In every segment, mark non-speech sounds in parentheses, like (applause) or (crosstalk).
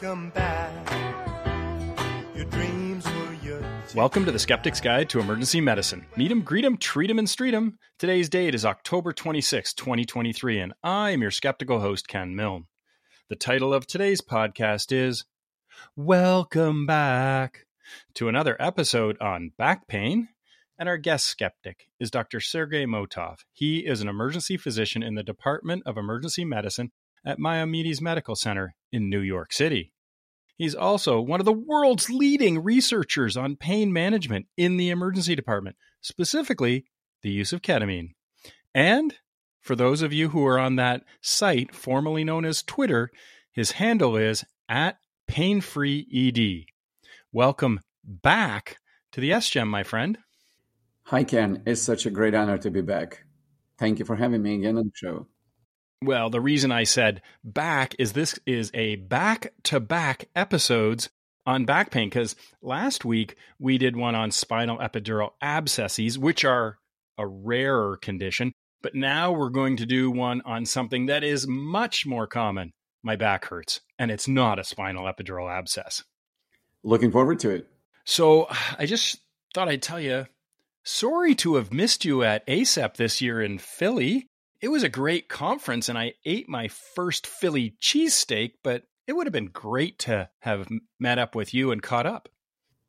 Welcome back. Your dreams were your. Welcome to the Skeptic's Guide to Emergency Medicine. Meet 'em, greet 'em, treat 'em, and street 'em. Today's date is October 26, 2023, and I'm your skeptical host, Ken Milne. The title of today's podcast is Welcome Back to another episode on back pain. And our guest skeptic is Dr. Sergey Motov. He is an emergency physician in the Department of Emergency Medicine at Maimonides Medical Center in New York City. He's also one of the world's leading researchers on pain management in the emergency department, specifically the use of ketamine. And for those of you who are on that site, formerly known as Twitter, his handle is at painfreeed. Welcome back to the SGEM, my friend. Hi, Ken. It's such a great honor to be back. Thank you for having me again on the show. Well, the reason I said back is this is a back to back episodes on back pain because last week we did one on spinal epidural abscesses, which are a rarer condition. But now we're going to do one on something that is much more common. My back hurts, and it's not a spinal epidural abscess. Looking forward to it. So I just thought I'd tell you sorry to have missed you at ACEP this year in Philly. It was a great conference, and I ate my first Philly cheesesteak, but it would have been great to have met up with you and caught up.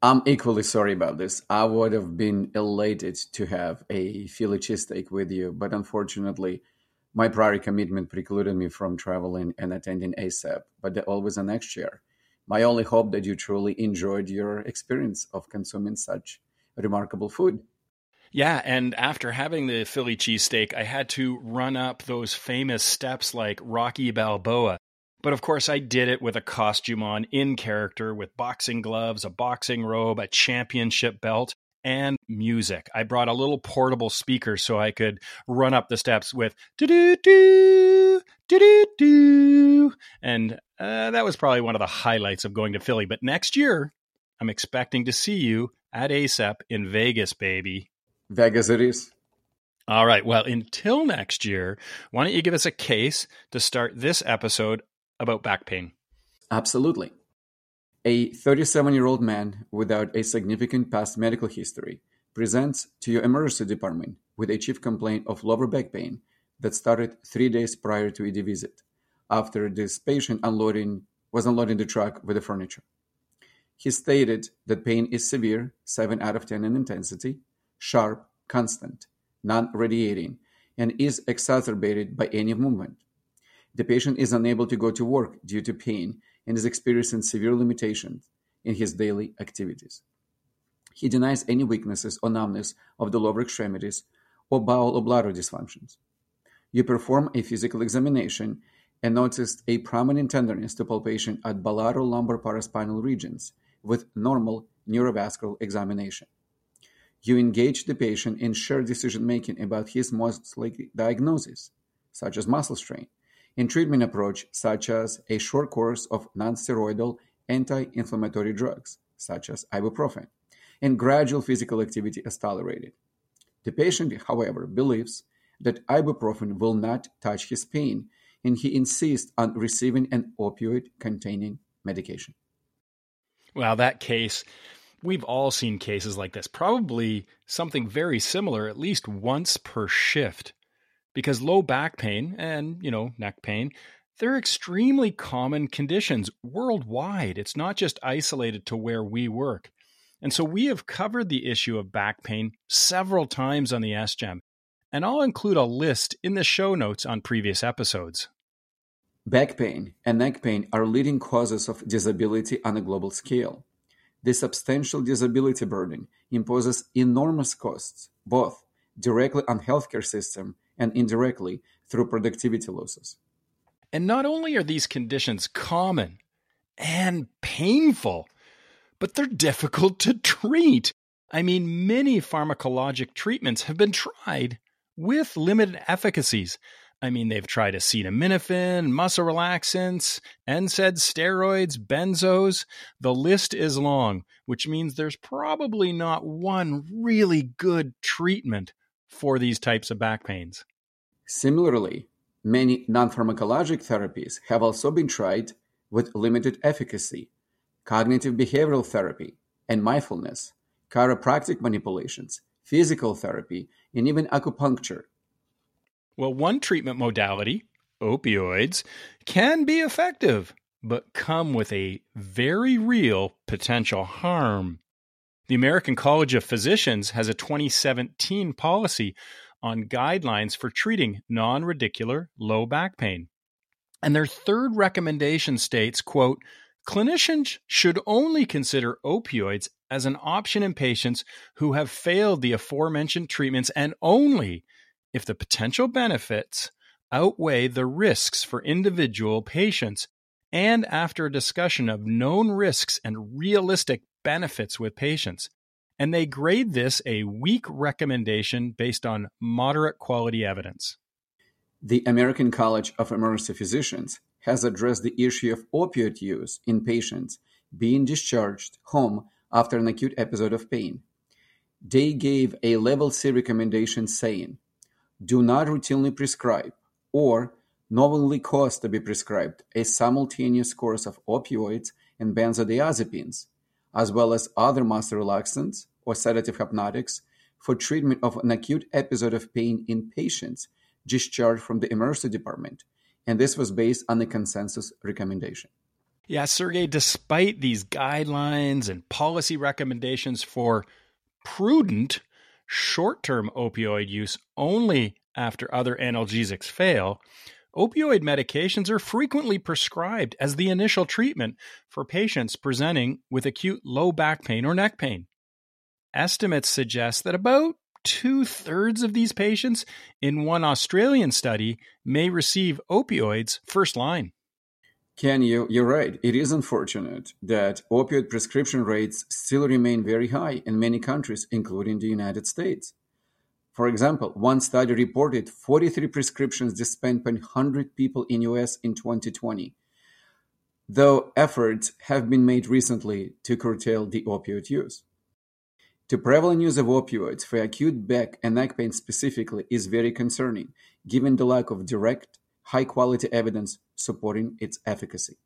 I'm equally sorry about this. I would have been elated to have a Philly cheesesteak with you, but unfortunately, my prior commitment precluded me from traveling and attending ACEP, but always a next year. My only hope that you truly enjoyed your experience of consuming such remarkable food. Yeah, and after having the Philly cheesesteak, I had to run up those famous steps like Rocky Balboa. But of course, I did it with a costume on, in character, with boxing gloves, a boxing robe, a championship belt, and music. I brought a little portable speaker so I could run up the steps with do do do do do and uh, that was probably one of the highlights of going to Philly. But next year, I'm expecting to see you at ACEP in Vegas, baby. Vegas it is. All right. Well, until next year, why don't you give us a case to start this episode about back pain? Absolutely. A 37 year old man without a significant past medical history presents to your emergency department with a chief complaint of lower back pain that started three days prior to ED visit, after this patient unloading was unloading the truck with the furniture. He stated that pain is severe, 7 out of 10 in intensity, sharp, constant, non-radiating, and is exacerbated by any movement. The patient is unable to go to work due to pain and is experiencing severe limitations in his daily activities. He denies any weaknesses or numbness of the lower extremities or bowel or bladder dysfunctions. You perform a physical examination and noticed a prominent tenderness to palpation at bilateral lumbar paraspinal regions with normal neurovascular examination. You engage the patient in shared decision making about his most likely diagnosis, such as muscle strain, and treatment approach, such as a short course of nonsteroidal anti-inflammatory drugs, such as ibuprofen, and gradual physical activity as tolerated. The patient, however, believes that ibuprofen will not touch his pain, and he insists on receiving an opioid containing medication. Well, that case We've all seen cases like this, probably something very similar at least once per shift. Because low back pain and, you know, neck pain, they're extremely common conditions worldwide. It's not just isolated to where we work. And so we have covered the issue of back pain several times on the SGEM, and I'll include a list in the show notes on previous episodes. Back pain and neck pain are leading causes of disability on a global scale. This substantial disability burden imposes enormous costs, both directly on healthcare system and indirectly through productivity losses. And not only are these conditions common and painful, but they're difficult to treat. I mean, many pharmacologic treatments have been tried with limited efficacies, I mean, they've tried acetaminophen, muscle relaxants, NSAID steroids, benzos. The list is long, which means there's probably not one really good treatment for these types of back pains. Similarly, many non pharmacologic therapies have also been tried with limited efficacy, cognitive behavioral therapy, and mindfulness, chiropractic manipulations, physical therapy, and even acupuncture. Well, one treatment modality, opioids, can be effective, but come with a very real potential harm. The American College of Physicians has a 2017 policy on guidelines for treating non-radicular low back pain. And their third recommendation states, quote, clinicians should only consider opioids as an option in patients who have failed the aforementioned treatments and only if the potential benefits outweigh the risks for individual patients and after a discussion of known risks and realistic benefits with patients. And they grade this a weak recommendation based on moderate quality evidence. The American College of Emergency Physicians has addressed the issue of opioid use in patients being discharged home after an acute episode of pain. They gave a level C recommendation saying, do not routinely prescribe or knowingly cause to be prescribed a simultaneous course of opioids and benzodiazepines, as well as other muscle relaxants or sedative hypnotics for treatment of an acute episode of pain in patients discharged from the emergency department. And this was based on a consensus recommendation. Yeah, Sergey, despite these guidelines and policy recommendations for prudent short term opioid use only after other analgesics fail, opioid medications are frequently prescribed as the initial treatment for patients presenting with acute low back pain or neck pain. Estimates suggest that about two thirds of these patients in one Australian study may receive opioids first line. Ken, you, you're right. It is unfortunate that opioid prescription rates still remain very high in many countries, including the United States. For example, one study reported 43 prescriptions dispensed per 100 people in US in 2020, though efforts have been made recently to curtail the opioid use. The prevalent use of opioids for acute back and neck pain specifically is very concerning, given the lack of direct, high quality evidence supporting its efficacy.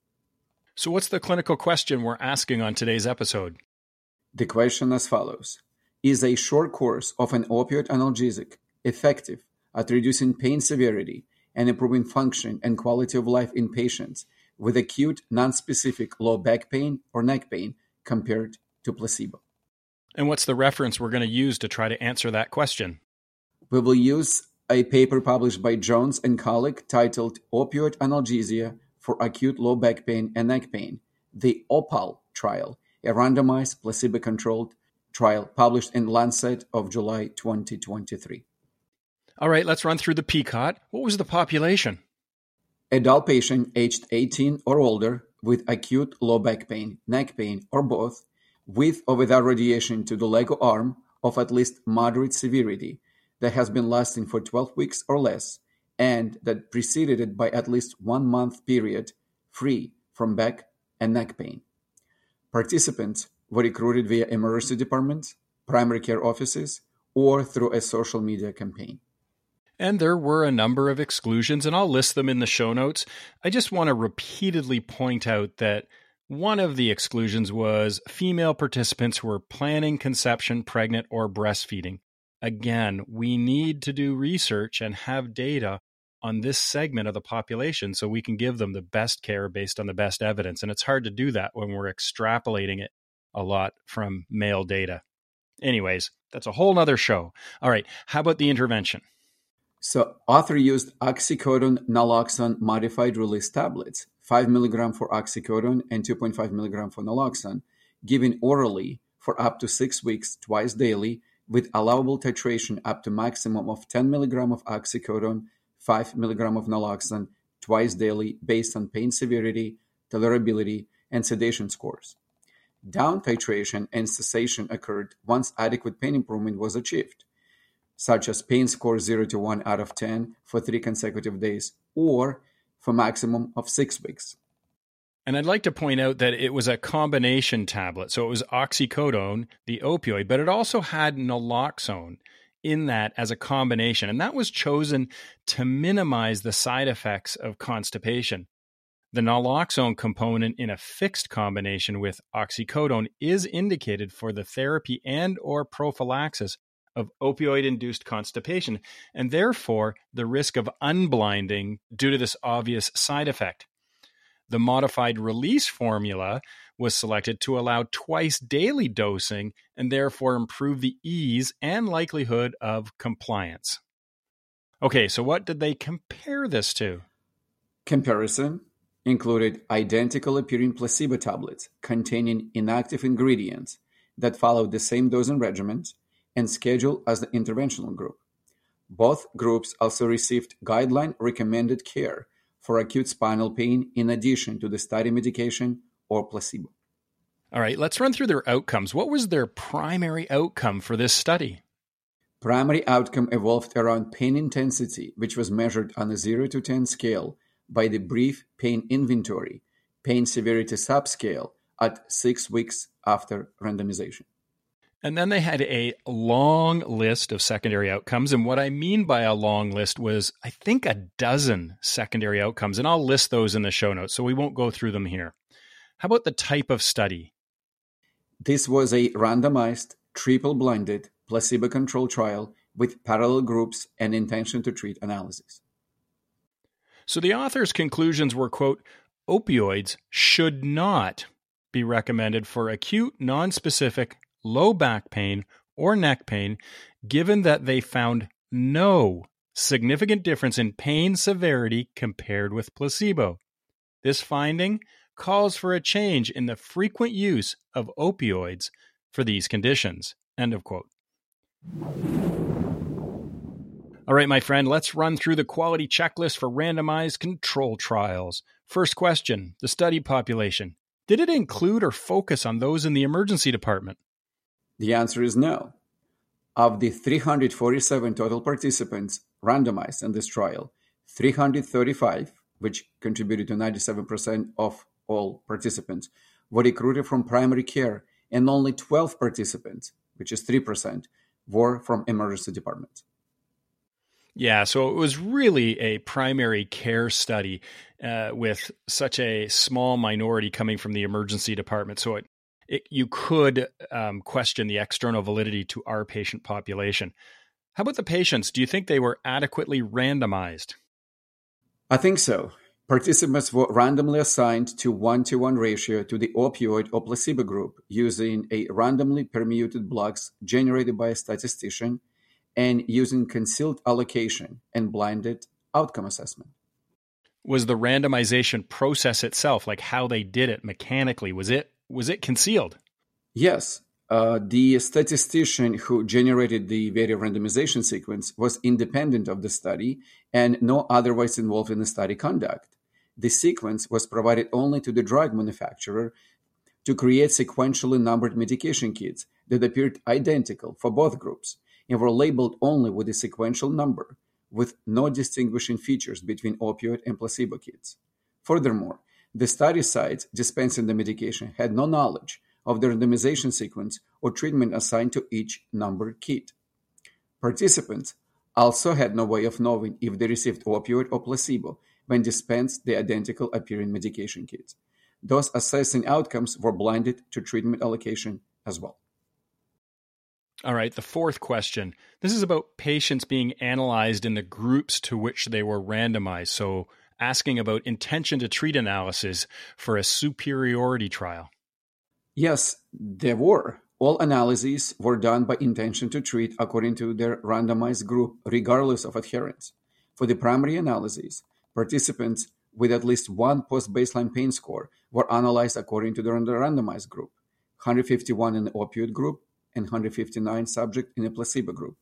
So, what's the clinical question we're asking on today's episode? The question as follows Is a short course of an opioid analgesic effective at reducing pain severity and improving function and quality of life in patients with acute, nonspecific low back pain or neck pain compared to placebo? And what's the reference we're going to use to try to answer that question? We will use a paper published by Jones and colleague titled Opioid Analgesia for Acute Low Back Pain and Neck Pain, the OPAL trial, a randomized placebo-controlled trial published in Lancet of July 2023. All right, let's run through the PCOT. What was the population? Adult patient aged 18 or older with acute low back pain, neck pain, or both with or without radiation to the leg or arm of at least moderate severity that has been lasting for 12 weeks or less and that preceded it by at least one month period free from back and neck pain. Participants were recruited via emergency departments, primary care offices, or through a social media campaign. And there were a number of exclusions, and I'll list them in the show notes. I just want to repeatedly point out that one of the exclusions was female participants who were planning conception, pregnant, or breastfeeding. Again, we need to do research and have data on this segment of the population so we can give them the best care based on the best evidence. And it's hard to do that when we're extrapolating it a lot from male data. Anyways, that's a whole nother show. All right, how about the intervention? So, author used oxycodone naloxone modified release tablets 5 milligram for oxycodone and 2.5 milligram for naloxone, given orally for up to six weeks twice daily with allowable titration up to maximum of 10 mg of oxycodone, 5 mg of naloxone twice daily based on pain severity, tolerability, and sedation scores. Down titration and cessation occurred once adequate pain improvement was achieved, such as pain score 0 to 1 out of 10 for three consecutive days or for maximum of six weeks. And I'd like to point out that it was a combination tablet. So it was oxycodone, the opioid, but it also had naloxone in that as a combination. And that was chosen to minimize the side effects of constipation. The naloxone component in a fixed combination with oxycodone is indicated for the therapy and or prophylaxis of opioid-induced constipation and therefore the risk of unblinding due to this obvious side effect. The modified release formula was selected to allow twice daily dosing and therefore improve the ease and likelihood of compliance. Okay, so what did they compare this to? Comparison included identical appearing placebo tablets containing inactive ingredients that followed the same dosing regimen and schedule as the interventional group. Both groups also received guideline recommended care for acute spinal pain in addition to the study medication or placebo. All right, let's run through their outcomes. What was their primary outcome for this study? Primary outcome evolved around pain intensity, which was measured on a 0 to 10 scale by the brief pain inventory, pain severity subscale at six weeks after randomization. And then they had a long list of secondary outcomes. And what I mean by a long list was, I think, a dozen secondary outcomes. And I'll list those in the show notes, so we won't go through them here. How about the type of study? This was a randomized, triple blinded, placebo controlled trial with parallel groups and intention to treat analysis. So the author's conclusions were quote, opioids should not be recommended for acute, nonspecific, low back pain or neck pain, given that they found no significant difference in pain severity compared with placebo. This finding calls for a change in the frequent use of opioids for these conditions. End of quote. All right, my friend, let's run through the quality checklist for randomized control trials. First question the study population. Did it include or focus on those in the emergency department? The answer is no. Of the 347 total participants randomized in this trial, 335, which contributed to 97% of all participants, were recruited from primary care, and only 12 participants, which is 3%, were from emergency departments. Yeah, so it was really a primary care study uh, with such a small minority coming from the emergency department. So it, it you could um, question the external validity to our patient population. How about the patients? Do you think they were adequately randomized? I think so. Participants were randomly assigned to one-to-one ratio to the opioid or placebo group using a randomly permuted blocks generated by a statistician and using concealed allocation and blinded outcome assessment. Was the randomization process itself, like how they did it mechanically, was it was it concealed? Yes. Uh, the statistician who generated the variant randomization sequence was independent of the study and no otherwise involved in the study conduct. The sequence was provided only to the drug manufacturer to create sequentially numbered medication kits that appeared identical for both groups and were labeled only with a sequential number, with no distinguishing features between opioid and placebo kits. Furthermore, the study sites dispensing the medication had no knowledge of the randomization sequence or treatment assigned to each numbered kit. Participants also had no way of knowing if they received opioid or placebo when dispensed the identical appearing medication kits. Those assessing outcomes were blinded to treatment allocation as well. All right, the fourth question. This is about patients being analyzed in the groups to which they were randomized. So, asking about intention to treat analysis for a superiority trial. Yes, there were. All analyses were done by intention to treat according to their randomized group, regardless of adherence. For the primary analyses, participants with at least one post baseline pain score were analyzed according to the randomized group 151 in the opioid group and 159 subjects in a placebo group.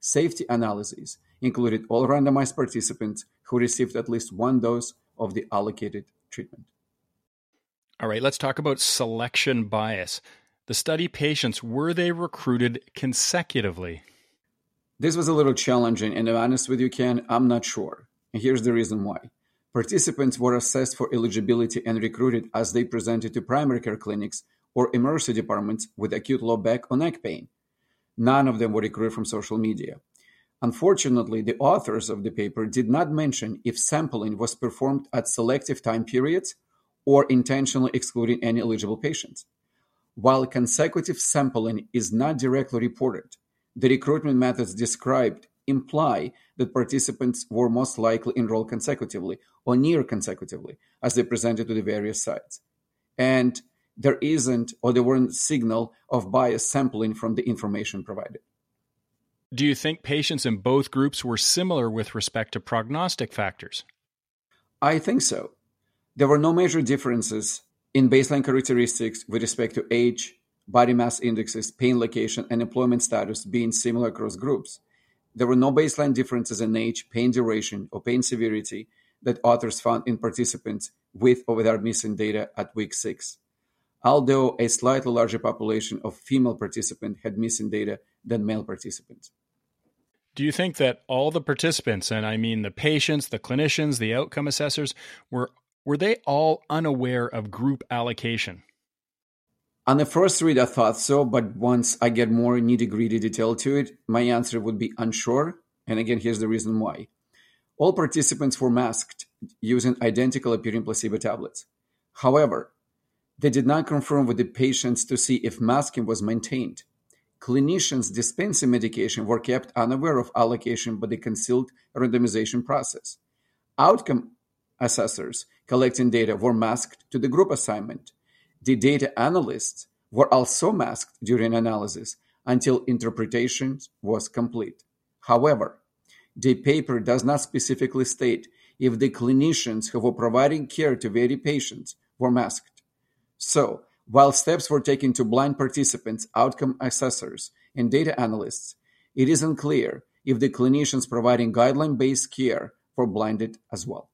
Safety analyses included all randomized participants who received at least one dose of the allocated treatment. All right, let's talk about selection bias. The study patients, were they recruited consecutively? This was a little challenging, and to be honest with you, Ken, I'm not sure. And here's the reason why. Participants were assessed for eligibility and recruited as they presented to primary care clinics or emergency departments with acute low back or neck pain. None of them were recruited from social media. Unfortunately, the authors of the paper did not mention if sampling was performed at selective time periods or intentionally excluding any eligible patients. While consecutive sampling is not directly reported, the recruitment methods described imply that participants were most likely enrolled consecutively or near consecutively as they presented to the various sites. And there isn't or there weren't signal of bias sampling from the information provided. Do you think patients in both groups were similar with respect to prognostic factors? I think so. There were no major differences in baseline characteristics with respect to age, body mass indexes, pain location, and employment status being similar across groups. There were no baseline differences in age, pain duration, or pain severity that authors found in participants with or without missing data at week six, although a slightly larger population of female participants had missing data than male participants. Do you think that all the participants, and I mean the patients, the clinicians, the outcome assessors, were were they all unaware of group allocation? On the first read, I thought so, but once I get more nitty gritty detail to it, my answer would be unsure. And again, here's the reason why. All participants were masked using identical appearing placebo tablets. However, they did not confirm with the patients to see if masking was maintained. Clinicians dispensing medication were kept unaware of allocation by the concealed randomization process. Outcome assessors collecting data were masked to the group assignment. The data analysts were also masked during analysis until interpretation was complete. However, the paper does not specifically state if the clinicians who were providing care to very patients were masked. So, while steps were taken to blind participants, outcome assessors, and data analysts, it is unclear if the clinicians providing guideline based care were blinded as well.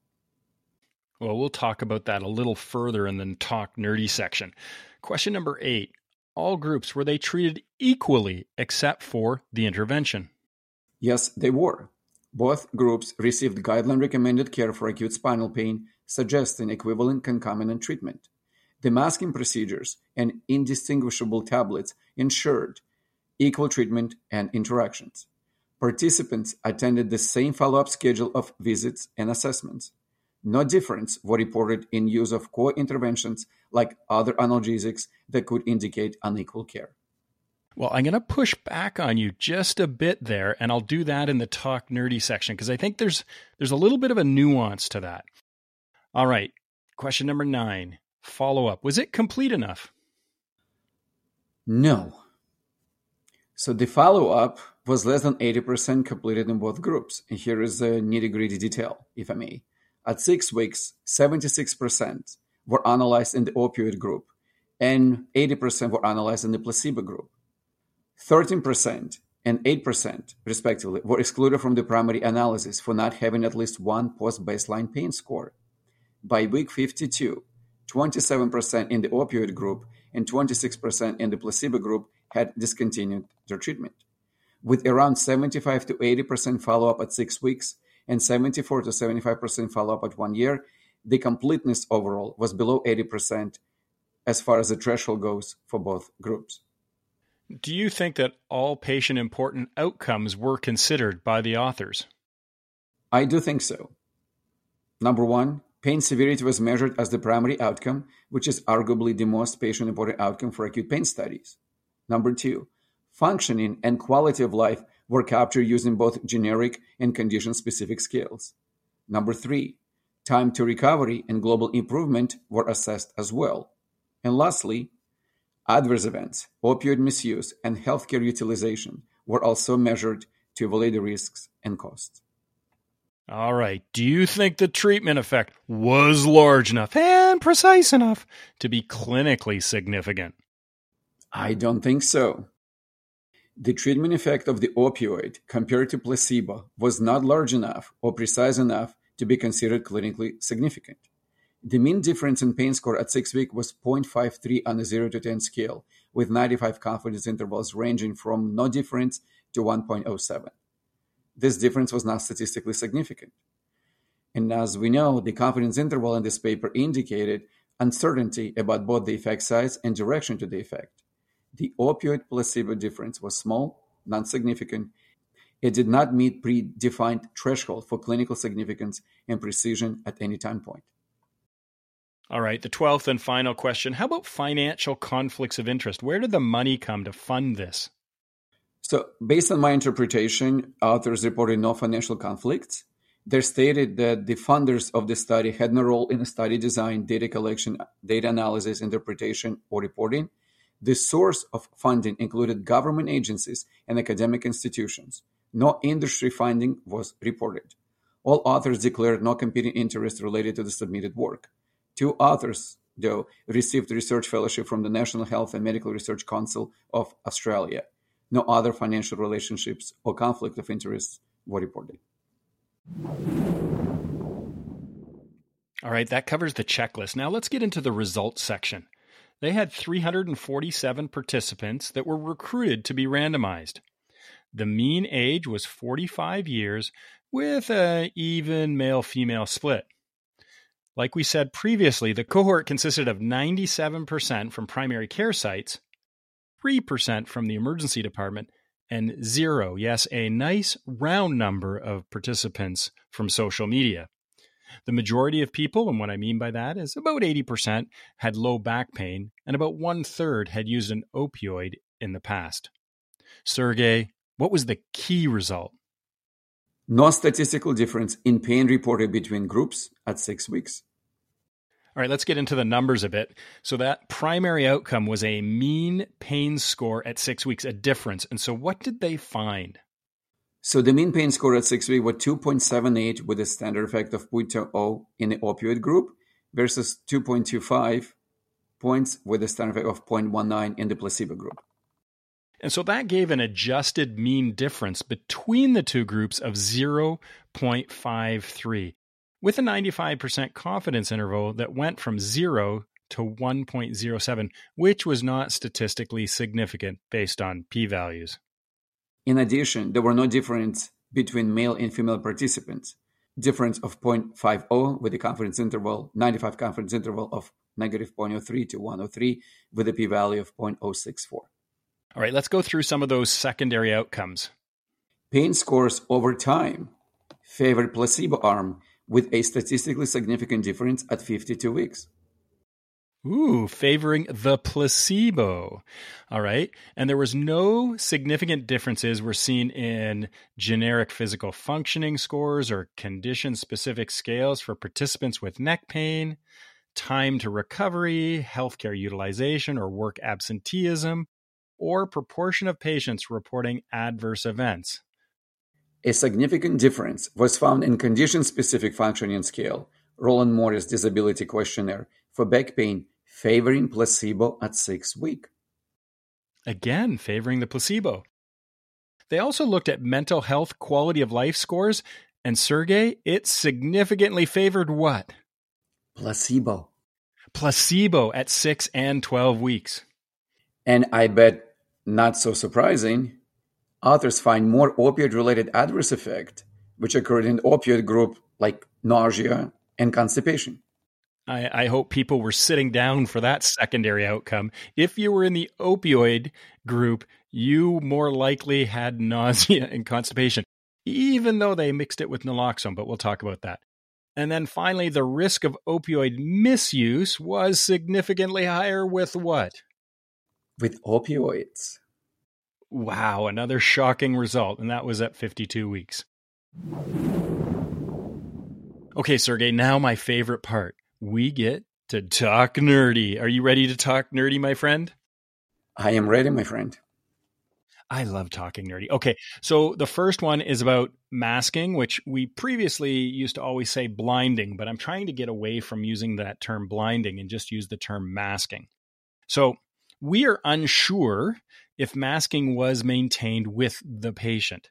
Well, we'll talk about that a little further in the talk nerdy section. Question number eight All groups, were they treated equally except for the intervention? Yes, they were. Both groups received guideline recommended care for acute spinal pain, suggesting equivalent concomitant treatment. The masking procedures and indistinguishable tablets ensured equal treatment and interactions. Participants attended the same follow up schedule of visits and assessments. No difference were reported in use of co-interventions like other analgesics that could indicate unequal care. Well, I'm going to push back on you just a bit there, and I'll do that in the talk nerdy section because I think there's there's a little bit of a nuance to that. All right, question number nine: follow up. Was it complete enough? No. So the follow up was less than 80% completed in both groups. And here is the nitty gritty detail, if I may. At six weeks, 76% were analyzed in the opioid group and 80% were analyzed in the placebo group. 13% and 8%, respectively, were excluded from the primary analysis for not having at least one post baseline pain score. By week 52, 27% in the opioid group and 26% in the placebo group had discontinued their treatment. With around 75 to 80% follow up at six weeks, and 74 to 75% follow up at one year, the completeness overall was below 80% as far as the threshold goes for both groups. Do you think that all patient important outcomes were considered by the authors? I do think so. Number one, pain severity was measured as the primary outcome, which is arguably the most patient important outcome for acute pain studies. Number two, functioning and quality of life were captured using both generic and condition-specific scales. Number three, time to recovery and global improvement were assessed as well. And lastly, adverse events, opioid misuse, and healthcare utilization were also measured to evaluate the risks and costs. All right. Do you think the treatment effect was large enough and precise enough to be clinically significant? I don't think so. The treatment effect of the opioid compared to placebo was not large enough or precise enough to be considered clinically significant. The mean difference in pain score at six weeks was 0.53 on a 0 to 10 scale, with 95 confidence intervals ranging from no difference to 1.07. This difference was not statistically significant. And as we know, the confidence interval in this paper indicated uncertainty about both the effect size and direction to the effect. The opioid placebo difference was small, non significant, it did not meet predefined threshold for clinical significance and precision at any time point. All right, the 12th and final question. How about financial conflicts of interest? Where did the money come to fund this? So, based on my interpretation, authors reported no financial conflicts. They stated that the funders of the study had no role in the study design, data collection, data analysis, interpretation, or reporting. The source of funding included government agencies and academic institutions. No industry funding was reported. All authors declared no competing interest related to the submitted work. Two authors, though, received research fellowship from the National Health and Medical Research Council of Australia. No other financial relationships or conflict of interest were reported. All right, that covers the checklist. Now let's get into the results section. They had 347 participants that were recruited to be randomized. The mean age was 45 years with an even male female split. Like we said previously, the cohort consisted of 97% from primary care sites, 3% from the emergency department, and zero, yes, a nice round number of participants from social media. The majority of people, and what I mean by that is about 80%, had low back pain, and about one third had used an opioid in the past. Sergey, what was the key result? No statistical difference in pain reported between groups at six weeks. All right, let's get into the numbers a bit. So, that primary outcome was a mean pain score at six weeks, a difference. And so, what did they find? So, the mean pain score at six weeks was 2.78 with a standard effect of 0.20 in the opioid group versus 2.25 points with a standard effect of 0.19 in the placebo group. And so that gave an adjusted mean difference between the two groups of 0.53 with a 95% confidence interval that went from 0 to 1.07, which was not statistically significant based on p values. In addition, there were no difference between male and female participants. Difference of 0.50 with a confidence interval, 95 confidence interval of negative 0.03 to 103 with a p value of 0.064. All right, let's go through some of those secondary outcomes. Pain scores over time favored placebo arm with a statistically significant difference at 52 weeks. Ooh, favoring the placebo. All right. And there was no significant differences were seen in generic physical functioning scores or condition specific scales for participants with neck pain, time to recovery, healthcare utilization or work absenteeism, or proportion of patients reporting adverse events. A significant difference was found in condition-specific functioning scale, Roland Morris Disability Questionnaire, for back pain favoring placebo at six weeks. Again, favoring the placebo. They also looked at mental health quality of life scores, and Sergey, it significantly favored what? Placebo. Placebo at 6 and 12 weeks. And I bet, not so surprising, authors find more opioid-related adverse effect, which occurred in the opioid group, like nausea and constipation. I, I, hope people were sitting down for that secondary outcome. If you were in the opioid group, you more likely had nausea and constipation, even though they mixed it with naloxone, but we'll talk about that. And then finally, the risk of opioid misuse was significantly higher with what? with opioids. Wow, another shocking result, and that was at 52 weeks. Okay, Sergey, now my favorite part. We get to talk nerdy. Are you ready to talk nerdy, my friend? I am ready, my friend. I love talking nerdy. Okay, so the first one is about masking, which we previously used to always say blinding, but I'm trying to get away from using that term blinding and just use the term masking. So, we are unsure if masking was maintained with the patient.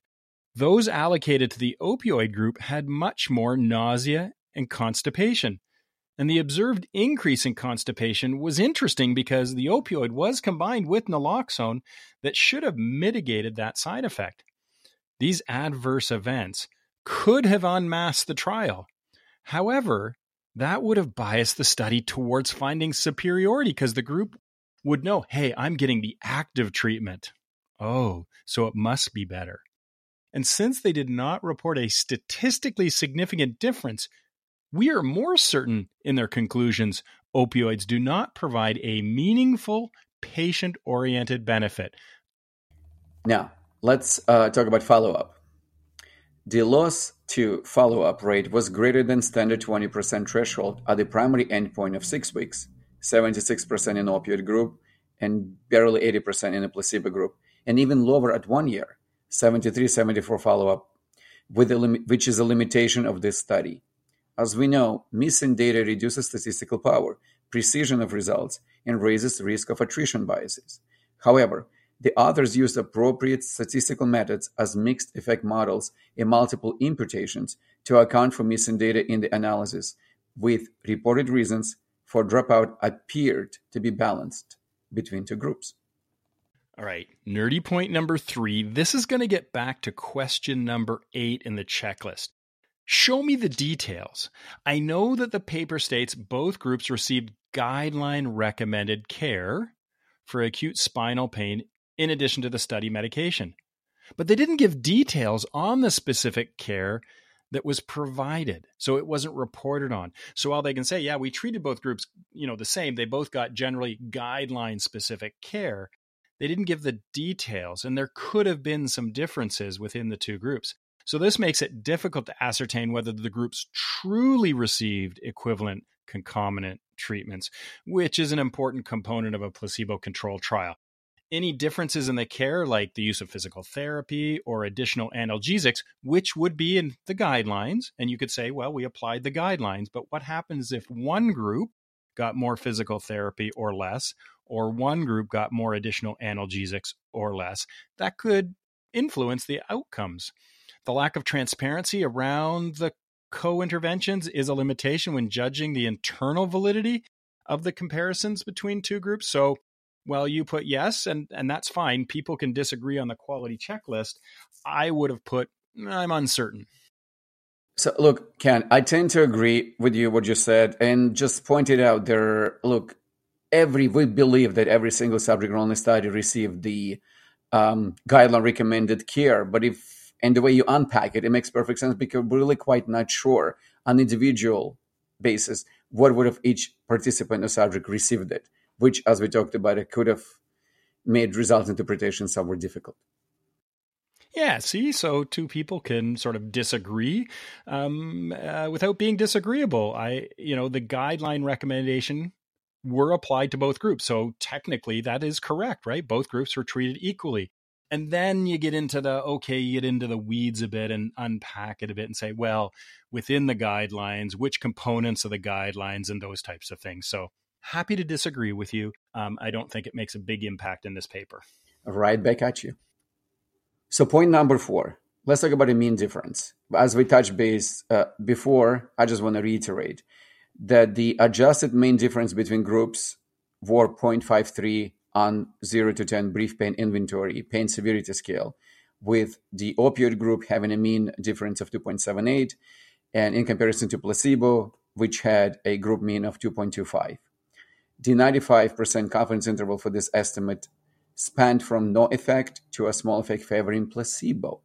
Those allocated to the opioid group had much more nausea and constipation. And the observed increase in constipation was interesting because the opioid was combined with naloxone that should have mitigated that side effect. These adverse events could have unmasked the trial. However, that would have biased the study towards finding superiority because the group would know, hey, I'm getting the active treatment. Oh, so it must be better. And since they did not report a statistically significant difference, we are more certain in their conclusions opioids do not provide a meaningful patient oriented benefit. Now, let's uh, talk about follow up. The loss to follow up rate was greater than standard 20% threshold at the primary endpoint of six weeks, 76% in opioid group, and barely 80% in a placebo group, and even lower at one year, 73 74 follow up, which is a limitation of this study. As we know, missing data reduces statistical power, precision of results, and raises risk of attrition biases. However, the authors used appropriate statistical methods as mixed effect models and multiple imputations to account for missing data in the analysis, with reported reasons for dropout appeared to be balanced between two groups. All right, nerdy point number three. This is going to get back to question number eight in the checklist. Show me the details. I know that the paper states both groups received guideline recommended care for acute spinal pain in addition to the study medication. But they didn't give details on the specific care that was provided. So it wasn't reported on. So while they can say, yeah, we treated both groups, you know, the same, they both got generally guideline specific care. They didn't give the details and there could have been some differences within the two groups. So this makes it difficult to ascertain whether the groups truly received equivalent concomitant treatments, which is an important component of a placebo controlled trial. Any differences in the care, like the use of physical therapy or additional analgesics, which would be in the guidelines, and you could say, well, we applied the guidelines, but what happens if one group got more physical therapy or less, or one group got more additional analgesics or less? That could influence the outcomes. The lack of transparency around the co interventions is a limitation when judging the internal validity of the comparisons between two groups. So, while you put yes, and, and that's fine, people can disagree on the quality checklist. I would have put, I'm uncertain. So, look, Ken, I tend to agree with you what you said, and just pointed out there. Look, every we believe that every single subject only study received the um, guideline recommended care, but if and the way you unpack it, it makes perfect sense because we're really quite not sure on individual basis what would have each participant or subject received it, which, as we talked about, it could have made result interpretation somewhat difficult. Yeah, see, so two people can sort of disagree um, uh, without being disagreeable. I, you know, the guideline recommendation were applied to both groups, so technically that is correct, right? Both groups were treated equally. And then you get into the okay, you get into the weeds a bit and unpack it a bit and say, well, within the guidelines, which components of the guidelines and those types of things. So happy to disagree with you. Um, I don't think it makes a big impact in this paper. Right back at you. So, point number four let's talk about a mean difference. As we touched base uh, before, I just want to reiterate that the adjusted mean difference between groups were 0.53 on 0 to 10 brief pain inventory pain severity scale, with the opioid group having a mean difference of 2.78, and in comparison to placebo, which had a group mean of 2.25. The 95% confidence interval for this estimate spanned from no effect to a small effect favoring placebo.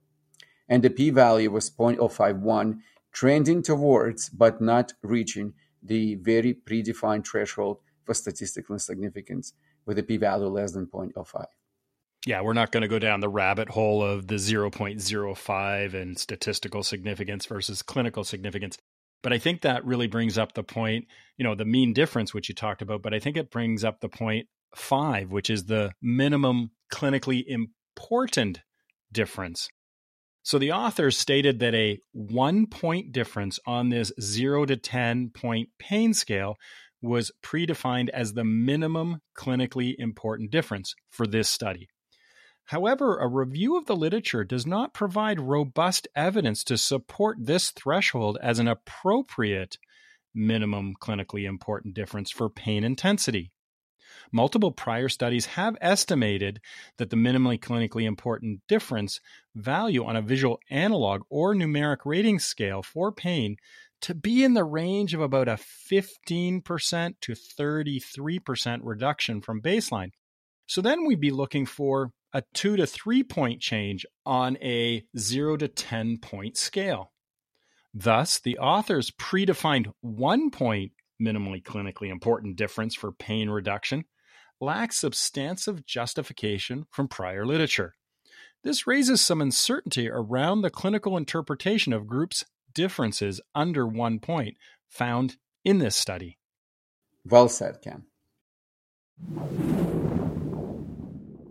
And the p value was 0.051, trending towards but not reaching the very predefined threshold for statistical significance with a p-value less than 0.05. Yeah, we're not going to go down the rabbit hole of the 0.05 and statistical significance versus clinical significance. But I think that really brings up the point, you know, the mean difference, which you talked about, but I think it brings up the point five, which is the minimum clinically important difference. So the authors stated that a one point difference on this zero to 10 point pain scale was predefined as the minimum clinically important difference for this study. However, a review of the literature does not provide robust evidence to support this threshold as an appropriate minimum clinically important difference for pain intensity. Multiple prior studies have estimated that the minimally clinically important difference value on a visual analog or numeric rating scale for pain to be in the range of about a 15% to 33% reduction from baseline. So then we'd be looking for a two to three point change on a zero to 10 point scale. Thus, the authors predefined one point minimally clinically important difference for pain reduction lacks substantive justification from prior literature. This raises some uncertainty around the clinical interpretation of groups' differences under one point found in this study. Well said, Ken.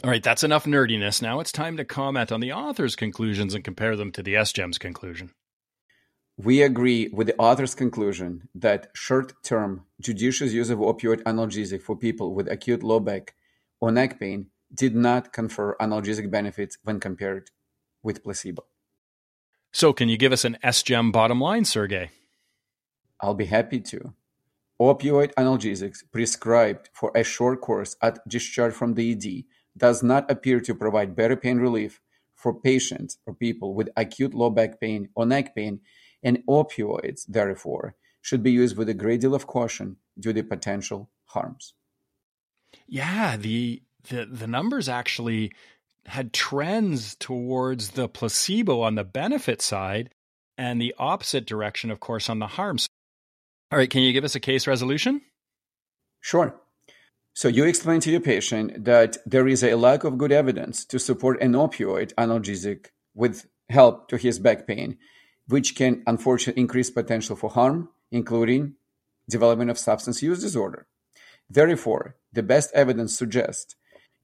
All right, that's enough nerdiness. Now it's time to comment on the author's conclusions and compare them to the SGEM's conclusion. We agree with the author's conclusion that short-term judicious use of opioid analgesic for people with acute low back or neck pain did not confer analgesic benefits when compared with placebo. So, can you give us an SGEM bottom line, Sergey? I'll be happy to. Opioid analgesics prescribed for a short course at discharge from the ED does not appear to provide better pain relief for patients or people with acute low back pain or neck pain, and opioids, therefore, should be used with a great deal of caution due to potential harms. Yeah, the the the numbers actually had trends towards the placebo on the benefit side and the opposite direction of course on the harms. All right, can you give us a case resolution? Sure. So you explain to your patient that there is a lack of good evidence to support an opioid analgesic with help to his back pain, which can unfortunately increase potential for harm, including development of substance use disorder. Therefore, the best evidence suggests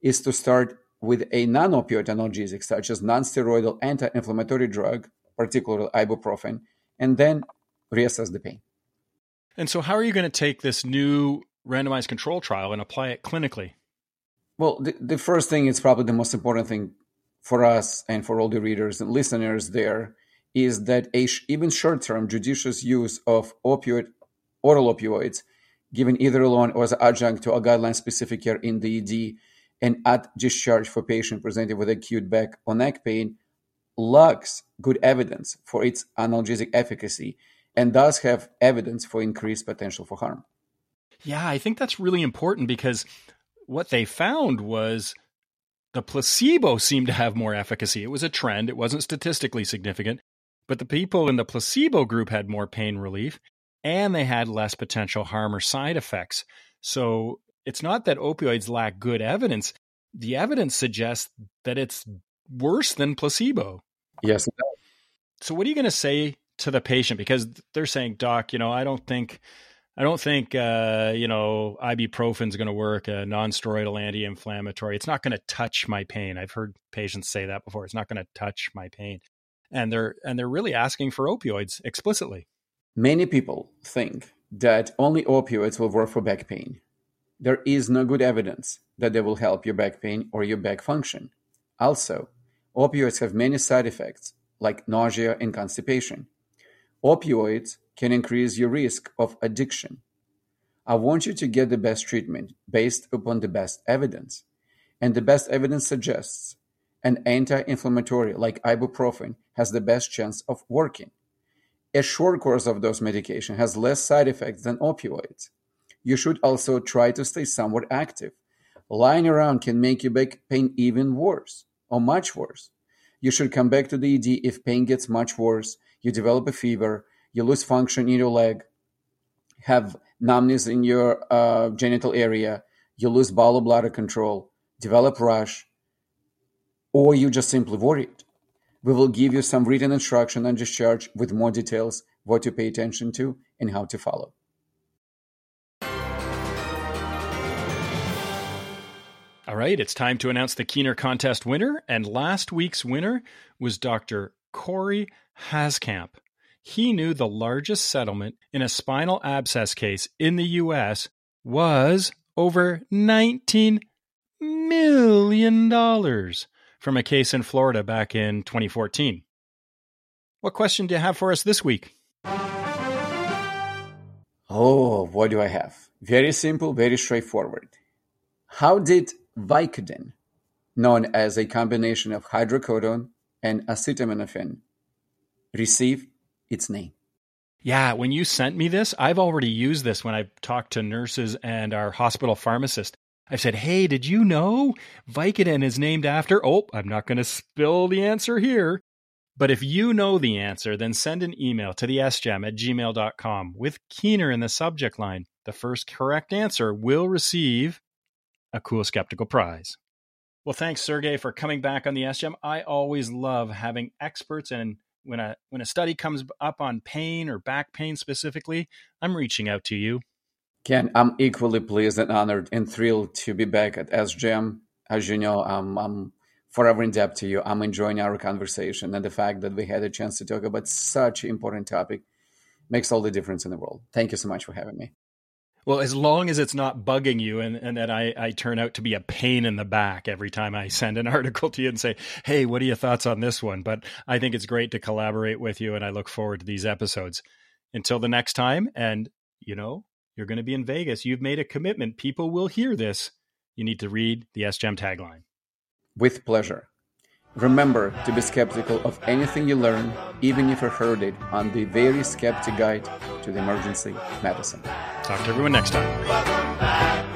is to start with a non-opioid analgesic such as non-steroidal anti-inflammatory drug, particularly ibuprofen, and then reassess the pain. And so how are you going to take this new randomized control trial and apply it clinically? Well, the, the first thing is probably the most important thing for us and for all the readers and listeners there is that a sh- even short-term judicious use of opioid oral opioids given either alone or as adjunct to a guideline-specific care in the ED and at discharge for patient presented with acute back or neck pain lacks good evidence for its analgesic efficacy and does have evidence for increased potential for harm. Yeah, I think that's really important because what they found was the placebo seemed to have more efficacy. It was a trend, it wasn't statistically significant, but the people in the placebo group had more pain relief and they had less potential harm or side effects. So it's not that opioids lack good evidence. The evidence suggests that it's worse than placebo. Yes. So what are you going to say to the patient because they're saying, "Doc, you know, I don't think I don't think uh, you know ibuprofen is going to work. A non-steroidal anti-inflammatory. It's not going to touch my pain. I've heard patients say that before. It's not going to touch my pain, and they're and they're really asking for opioids explicitly. Many people think that only opioids will work for back pain. There is no good evidence that they will help your back pain or your back function. Also, opioids have many side effects like nausea and constipation. Opioids can increase your risk of addiction. I want you to get the best treatment based upon the best evidence. And the best evidence suggests an anti-inflammatory like ibuprofen has the best chance of working. A short course of those medication has less side effects than opioids. You should also try to stay somewhat active. Lying around can make your back pain even worse or much worse. You should come back to the ED if pain gets much worse, you develop a fever, you lose function in your leg, have numbness in your uh, genital area, you lose bowel bladder control, develop rash, or you just simply worried. We will give you some written instruction on discharge with more details, what to pay attention to, and how to follow. All right, it's time to announce the Keener contest winner. And last week's winner was Dr. Corey Haskamp. He knew the largest settlement in a spinal abscess case in the U.S. was over $19 million from a case in Florida back in 2014. What question do you have for us this week? Oh, what do I have? Very simple, very straightforward. How did Vicodin, known as a combination of hydrocodone and acetaminophen, receive its name? Yeah, when you sent me this, I've already used this when I've talked to nurses and our hospital pharmacist. I've said, hey, did you know Vicodin is named after? Oh, I'm not going to spill the answer here. But if you know the answer, then send an email to the sgem at gmail.com with Keener in the subject line. The first correct answer will receive a cool skeptical prize. Well, thanks, Sergey, for coming back on the SGEM. I always love having experts, and when a when a study comes up on pain or back pain specifically, I'm reaching out to you. Ken, I'm equally pleased and honored and thrilled to be back at SGEM. As you know, I'm, I'm forever in debt to you. I'm enjoying our conversation, and the fact that we had a chance to talk about such an important topic makes all the difference in the world. Thank you so much for having me. Well, as long as it's not bugging you and, and that I, I turn out to be a pain in the back every time I send an (laughs) article to you and say, hey, what are your thoughts on this one? But I think it's great to collaborate with you and I look forward to these episodes. Until the next time, and you know, you're going to be in Vegas. You've made a commitment. People will hear this. You need to read the SGEM tagline. With pleasure. Remember to be skeptical of anything you learn, even if you heard it on the Very Skeptic Guide to the Emergency Medicine. Talk to everyone next time.